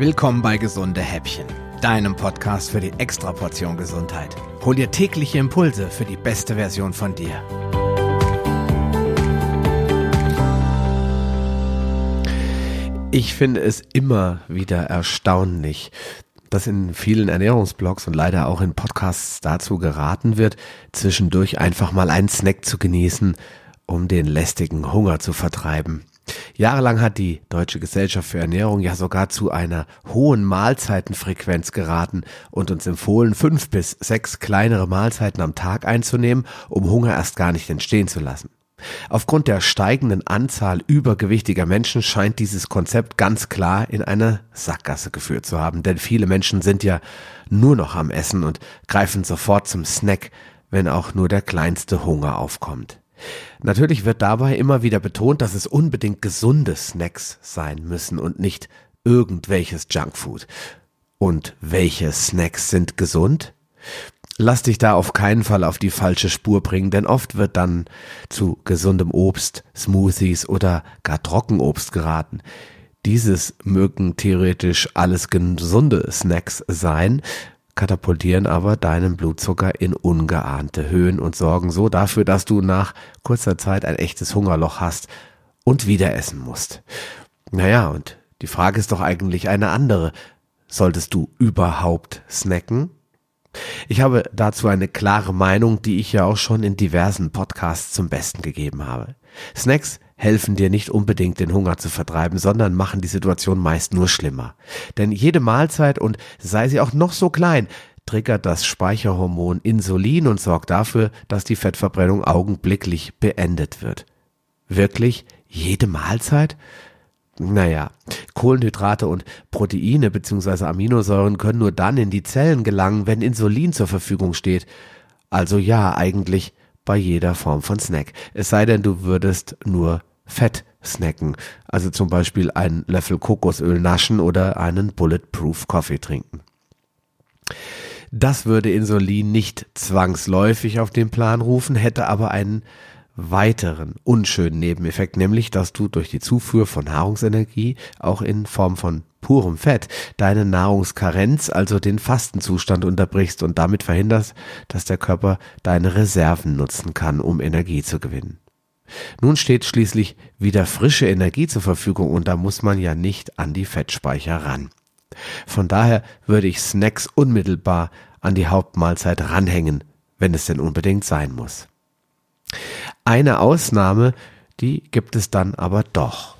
Willkommen bei Gesunde Häppchen, deinem Podcast für die Extraportion Gesundheit. Hol dir tägliche Impulse für die beste Version von dir. Ich finde es immer wieder erstaunlich, dass in vielen Ernährungsblogs und leider auch in Podcasts dazu geraten wird, zwischendurch einfach mal einen Snack zu genießen, um den lästigen Hunger zu vertreiben. Jahrelang hat die Deutsche Gesellschaft für Ernährung ja sogar zu einer hohen Mahlzeitenfrequenz geraten und uns empfohlen, fünf bis sechs kleinere Mahlzeiten am Tag einzunehmen, um Hunger erst gar nicht entstehen zu lassen. Aufgrund der steigenden Anzahl übergewichtiger Menschen scheint dieses Konzept ganz klar in eine Sackgasse geführt zu haben, denn viele Menschen sind ja nur noch am Essen und greifen sofort zum Snack, wenn auch nur der kleinste Hunger aufkommt. Natürlich wird dabei immer wieder betont, dass es unbedingt gesunde Snacks sein müssen und nicht irgendwelches Junkfood. Und welche Snacks sind gesund? Lass dich da auf keinen Fall auf die falsche Spur bringen, denn oft wird dann zu gesundem Obst, Smoothies oder gar Trockenobst geraten. Dieses mögen theoretisch alles gesunde Snacks sein, katapultieren aber deinen Blutzucker in ungeahnte Höhen und sorgen so dafür, dass du nach kurzer Zeit ein echtes Hungerloch hast und wieder essen musst. Naja, und die Frage ist doch eigentlich eine andere. Solltest du überhaupt snacken? Ich habe dazu eine klare Meinung, die ich ja auch schon in diversen Podcasts zum Besten gegeben habe. Snacks helfen dir nicht unbedingt den Hunger zu vertreiben, sondern machen die Situation meist nur schlimmer. Denn jede Mahlzeit und sei sie auch noch so klein, triggert das Speicherhormon Insulin und sorgt dafür, dass die Fettverbrennung augenblicklich beendet wird. Wirklich jede Mahlzeit? Naja, Kohlenhydrate und Proteine bzw. Aminosäuren können nur dann in die Zellen gelangen, wenn Insulin zur Verfügung steht. Also ja, eigentlich bei jeder Form von Snack. Es sei denn, du würdest nur Fett snacken, also zum Beispiel einen Löffel Kokosöl naschen oder einen Bulletproof Coffee trinken. Das würde Insulin nicht zwangsläufig auf den Plan rufen, hätte aber einen weiteren unschönen Nebeneffekt, nämlich dass du durch die Zufuhr von Nahrungsenergie auch in Form von purem Fett deine Nahrungskarenz, also den Fastenzustand unterbrichst und damit verhinderst, dass der Körper deine Reserven nutzen kann, um Energie zu gewinnen. Nun steht schließlich wieder frische Energie zur Verfügung und da muss man ja nicht an die Fettspeicher ran. Von daher würde ich Snacks unmittelbar an die Hauptmahlzeit ranhängen, wenn es denn unbedingt sein muss. Eine Ausnahme, die gibt es dann aber doch.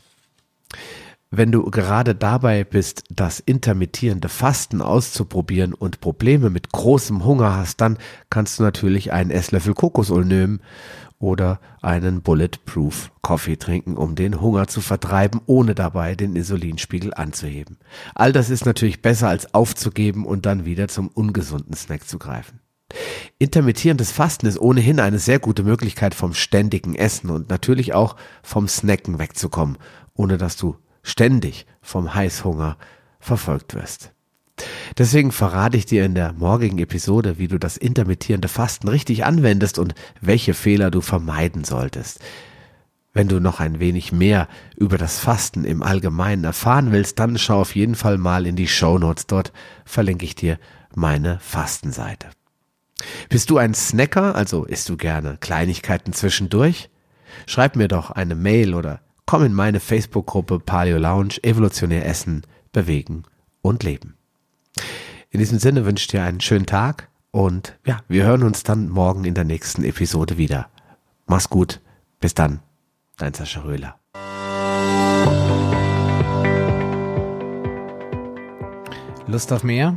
Wenn du gerade dabei bist, das intermittierende Fasten auszuprobieren und Probleme mit großem Hunger hast, dann kannst du natürlich einen Esslöffel Kokosöl nehmen oder einen Bulletproof Coffee trinken, um den Hunger zu vertreiben, ohne dabei den Insulinspiegel anzuheben. All das ist natürlich besser als aufzugeben und dann wieder zum ungesunden Snack zu greifen. Intermittierendes Fasten ist ohnehin eine sehr gute Möglichkeit vom ständigen Essen und natürlich auch vom Snacken wegzukommen, ohne dass du ständig vom Heißhunger verfolgt wirst. Deswegen verrate ich dir in der morgigen Episode, wie du das intermittierende Fasten richtig anwendest und welche Fehler du vermeiden solltest. Wenn du noch ein wenig mehr über das Fasten im Allgemeinen erfahren willst, dann schau auf jeden Fall mal in die Show Notes. Dort verlinke ich dir meine Fastenseite. Bist du ein Snacker, also isst du gerne Kleinigkeiten zwischendurch? Schreib mir doch eine Mail oder komm in meine Facebook-Gruppe Paleo Lounge Evolutionär Essen, Bewegen und Leben. In diesem Sinne wünsche ich dir einen schönen Tag und ja, wir hören uns dann morgen in der nächsten Episode wieder. Mach's gut. Bis dann. Dein Sascha Röhler. Lust auf mehr?